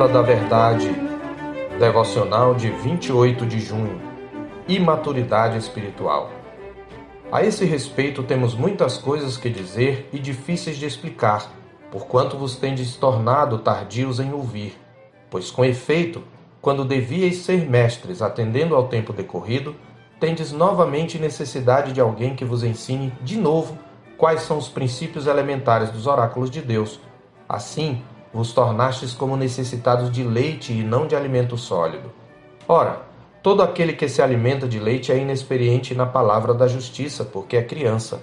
Palavra da Verdade, devocional de 28 de junho. Imaturidade espiritual. A esse respeito, temos muitas coisas que dizer e difíceis de explicar, porquanto vos tendes tornado tardios em ouvir. Pois, com efeito, quando devíeis ser mestres, atendendo ao tempo decorrido, tendes novamente necessidade de alguém que vos ensine de novo quais são os princípios elementares dos oráculos de Deus. Assim, vos tornastes como necessitados de leite e não de alimento sólido. Ora, todo aquele que se alimenta de leite é inexperiente na palavra da justiça, porque é criança.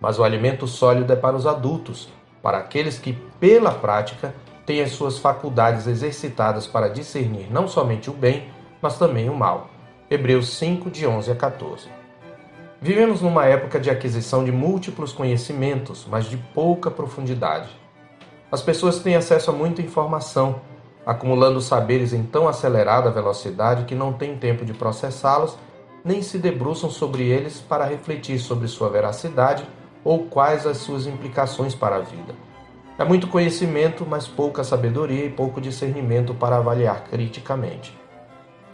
Mas o alimento sólido é para os adultos, para aqueles que, pela prática, têm as suas faculdades exercitadas para discernir não somente o bem, mas também o mal. Hebreus 5, de 11 a 14. Vivemos numa época de aquisição de múltiplos conhecimentos, mas de pouca profundidade. As pessoas têm acesso a muita informação, acumulando saberes em tão acelerada velocidade que não têm tempo de processá-los, nem se debruçam sobre eles para refletir sobre sua veracidade ou quais as suas implicações para a vida. É muito conhecimento, mas pouca sabedoria e pouco discernimento para avaliar criticamente.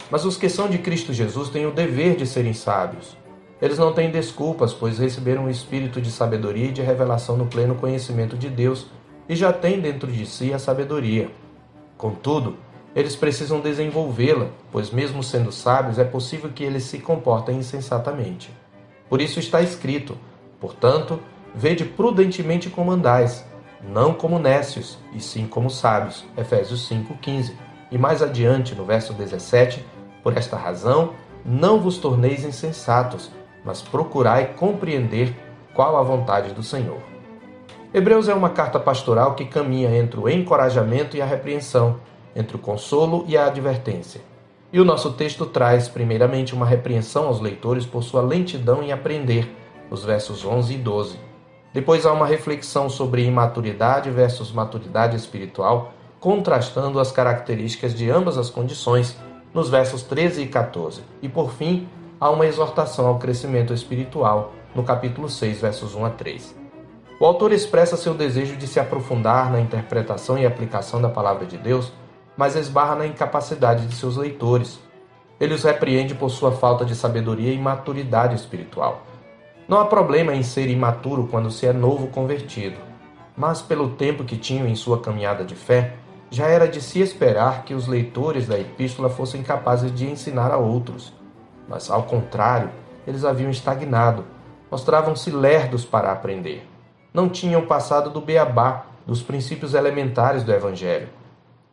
Mas os que são de Cristo Jesus têm o dever de serem sábios. Eles não têm desculpas, pois receberam o espírito de sabedoria e de revelação no pleno conhecimento de Deus e já têm dentro de si a sabedoria. Contudo, eles precisam desenvolvê-la, pois, mesmo sendo sábios, é possível que eles se comportem insensatamente. Por isso está escrito: portanto, vede prudentemente como andais, não como nécios, e sim como sábios. Efésios 5,15. E mais adiante, no verso 17, por esta razão, não vos torneis insensatos, mas procurai compreender qual a vontade do Senhor. Hebreus é uma carta pastoral que caminha entre o encorajamento e a repreensão, entre o consolo e a advertência. E o nosso texto traz, primeiramente, uma repreensão aos leitores por sua lentidão em aprender, os versos 11 e 12. Depois há uma reflexão sobre imaturidade versus maturidade espiritual, contrastando as características de ambas as condições, nos versos 13 e 14. E por fim, há uma exortação ao crescimento espiritual, no capítulo 6, versos 1 a 3. O autor expressa seu desejo de se aprofundar na interpretação e aplicação da palavra de Deus, mas esbarra na incapacidade de seus leitores. Ele os repreende por sua falta de sabedoria e maturidade espiritual. Não há problema em ser imaturo quando se é novo convertido, mas pelo tempo que tinham em sua caminhada de fé, já era de se esperar que os leitores da epístola fossem capazes de ensinar a outros. Mas, ao contrário, eles haviam estagnado, mostravam-se lerdos para aprender não tinham passado do beabá, dos princípios elementares do Evangelho.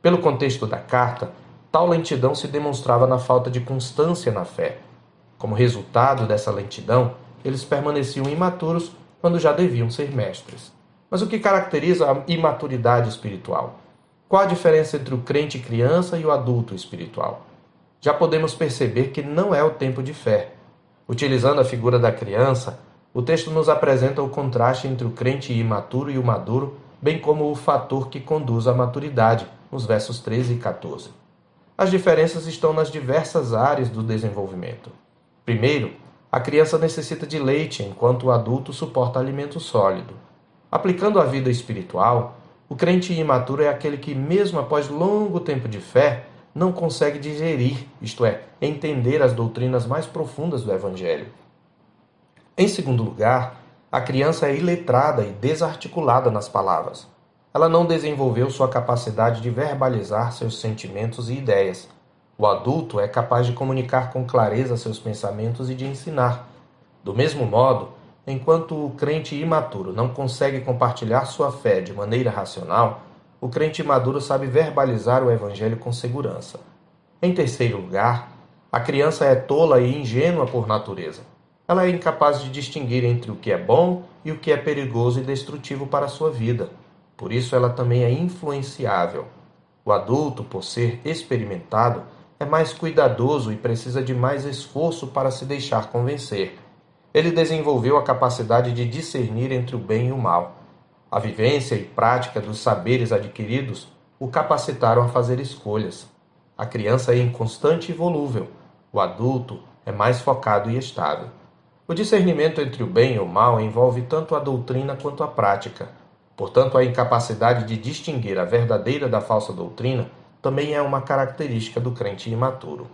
Pelo contexto da carta, tal lentidão se demonstrava na falta de constância na fé. Como resultado dessa lentidão, eles permaneciam imaturos quando já deviam ser mestres. Mas o que caracteriza a imaturidade espiritual? Qual a diferença entre o crente criança e o adulto espiritual? Já podemos perceber que não é o tempo de fé. Utilizando a figura da criança, o texto nos apresenta o contraste entre o crente imaturo e o maduro, bem como o fator que conduz à maturidade, nos versos 13 e 14. As diferenças estão nas diversas áreas do desenvolvimento. Primeiro, a criança necessita de leite, enquanto o adulto suporta alimento sólido. Aplicando a vida espiritual, o crente imaturo é aquele que, mesmo após longo tempo de fé, não consegue digerir, isto é, entender as doutrinas mais profundas do Evangelho. Em segundo lugar, a criança é iletrada e desarticulada nas palavras. Ela não desenvolveu sua capacidade de verbalizar seus sentimentos e ideias. O adulto é capaz de comunicar com clareza seus pensamentos e de ensinar. Do mesmo modo, enquanto o crente imaturo não consegue compartilhar sua fé de maneira racional, o crente maduro sabe verbalizar o evangelho com segurança. Em terceiro lugar, a criança é tola e ingênua por natureza ela é incapaz de distinguir entre o que é bom e o que é perigoso e destrutivo para a sua vida. Por isso, ela também é influenciável. O adulto, por ser experimentado, é mais cuidadoso e precisa de mais esforço para se deixar convencer. Ele desenvolveu a capacidade de discernir entre o bem e o mal. A vivência e prática dos saberes adquiridos o capacitaram a fazer escolhas. A criança é inconstante e volúvel. O adulto é mais focado e estável. O discernimento entre o bem e o mal envolve tanto a doutrina quanto a prática. Portanto, a incapacidade de distinguir a verdadeira da falsa doutrina também é uma característica do crente imaturo.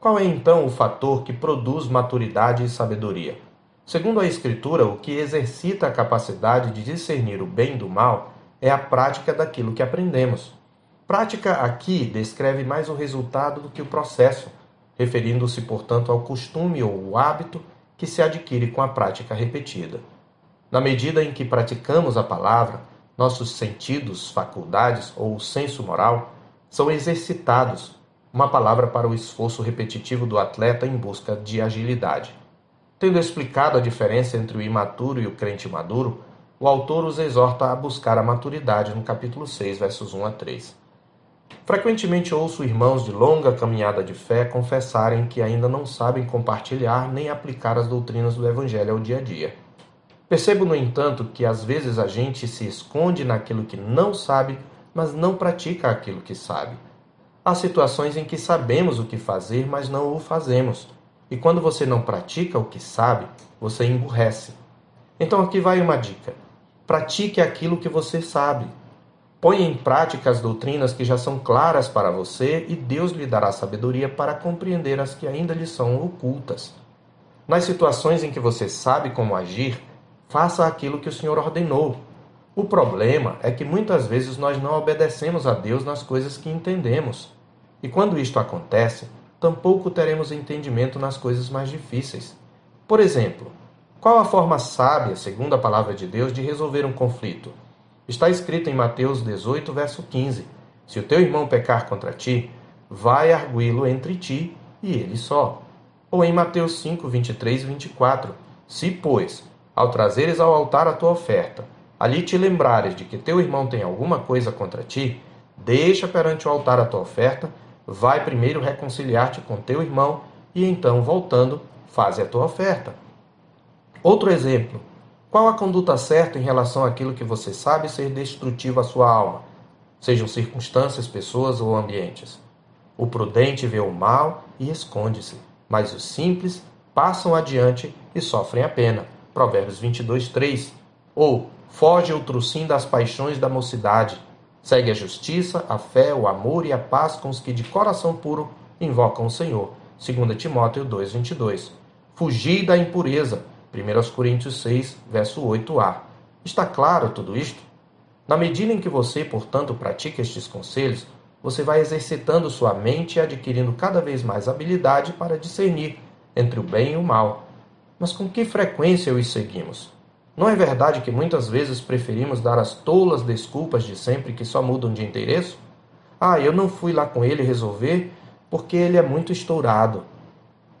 Qual é então o fator que produz maturidade e sabedoria? Segundo a Escritura, o que exercita a capacidade de discernir o bem do mal é a prática daquilo que aprendemos. Prática aqui descreve mais o resultado do que o processo, referindo-se, portanto, ao costume ou o hábito que se adquire com a prática repetida. Na medida em que praticamos a palavra, nossos sentidos, faculdades ou senso moral são exercitados, uma palavra para o esforço repetitivo do atleta em busca de agilidade. Tendo explicado a diferença entre o imaturo e o crente maduro, o autor os exorta a buscar a maturidade no capítulo 6, versos 1 a 3. Frequentemente ouço irmãos de longa caminhada de fé confessarem que ainda não sabem compartilhar nem aplicar as doutrinas do Evangelho ao dia a dia. Percebo, no entanto, que às vezes a gente se esconde naquilo que não sabe, mas não pratica aquilo que sabe. Há situações em que sabemos o que fazer, mas não o fazemos. E quando você não pratica o que sabe, você emburrece. Então aqui vai uma dica: pratique aquilo que você sabe. Ponha em prática as doutrinas que já são claras para você e Deus lhe dará sabedoria para compreender as que ainda lhe são ocultas. Nas situações em que você sabe como agir, faça aquilo que o Senhor ordenou. O problema é que muitas vezes nós não obedecemos a Deus nas coisas que entendemos. E quando isto acontece, tampouco teremos entendimento nas coisas mais difíceis. Por exemplo, qual a forma sábia, segundo a palavra de Deus, de resolver um conflito? Está escrito em Mateus 18, verso 15: Se o teu irmão pecar contra ti, vai arguí-lo entre ti e ele só. Ou em Mateus 5, 23 e 24: Se, pois, ao trazeres ao altar a tua oferta, ali te lembrares de que teu irmão tem alguma coisa contra ti, deixa perante o altar a tua oferta, vai primeiro reconciliar-te com teu irmão e então, voltando, faze a tua oferta. Outro exemplo: qual a conduta certa em relação àquilo que você sabe ser destrutivo à sua alma, sejam circunstâncias, pessoas ou ambientes? O prudente vê o mal e esconde-se, mas os simples passam adiante e sofrem a pena. Provérbios 22, 3. Ou foge o trucim das paixões da mocidade. Segue a justiça, a fé, o amor e a paz com os que de coração puro invocam o Senhor. 2 Timóteo 2, 22. Fugir da impureza 1 Coríntios 6, verso 8a. Está claro tudo isto? Na medida em que você, portanto, pratica estes conselhos, você vai exercitando sua mente e adquirindo cada vez mais habilidade para discernir entre o bem e o mal. Mas com que frequência os seguimos? Não é verdade que muitas vezes preferimos dar as tolas desculpas de sempre que só mudam de endereço? Ah, eu não fui lá com ele resolver porque ele é muito estourado.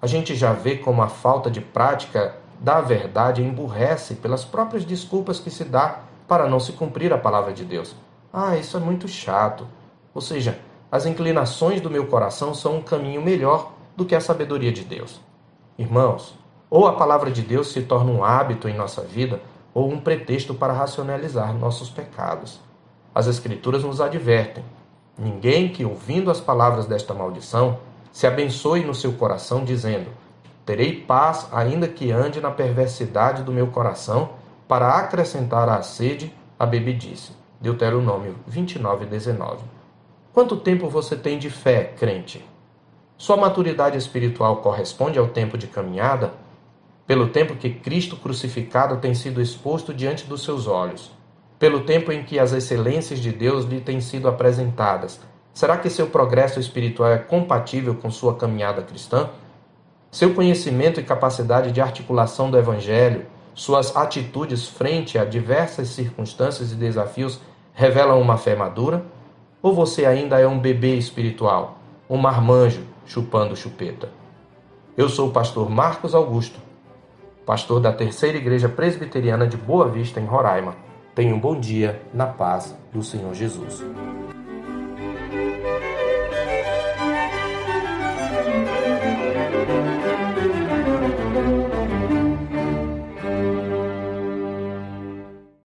A gente já vê como a falta de prática da verdade emburrece pelas próprias desculpas que se dá para não se cumprir a palavra de Deus. Ah, isso é muito chato. Ou seja, as inclinações do meu coração são um caminho melhor do que a sabedoria de Deus. Irmãos, ou a palavra de Deus se torna um hábito em nossa vida, ou um pretexto para racionalizar nossos pecados. As Escrituras nos advertem: ninguém que, ouvindo as palavras desta maldição, se abençoe no seu coração, dizendo: Terei paz, ainda que ande na perversidade do meu coração, para acrescentar à sede a bebedice. Deuteronômio 29, 19. Quanto tempo você tem de fé, crente? Sua maturidade espiritual corresponde ao tempo de caminhada? Pelo tempo que Cristo crucificado tem sido exposto diante dos seus olhos? Pelo tempo em que as excelências de Deus lhe têm sido apresentadas? Será que seu progresso espiritual é compatível com sua caminhada cristã? Seu conhecimento e capacidade de articulação do Evangelho, suas atitudes frente a diversas circunstâncias e desafios revelam uma fé madura? Ou você ainda é um bebê espiritual, um marmanjo chupando chupeta? Eu sou o pastor Marcos Augusto, pastor da Terceira Igreja Presbiteriana de Boa Vista, em Roraima. Tenha um bom dia na paz do Senhor Jesus.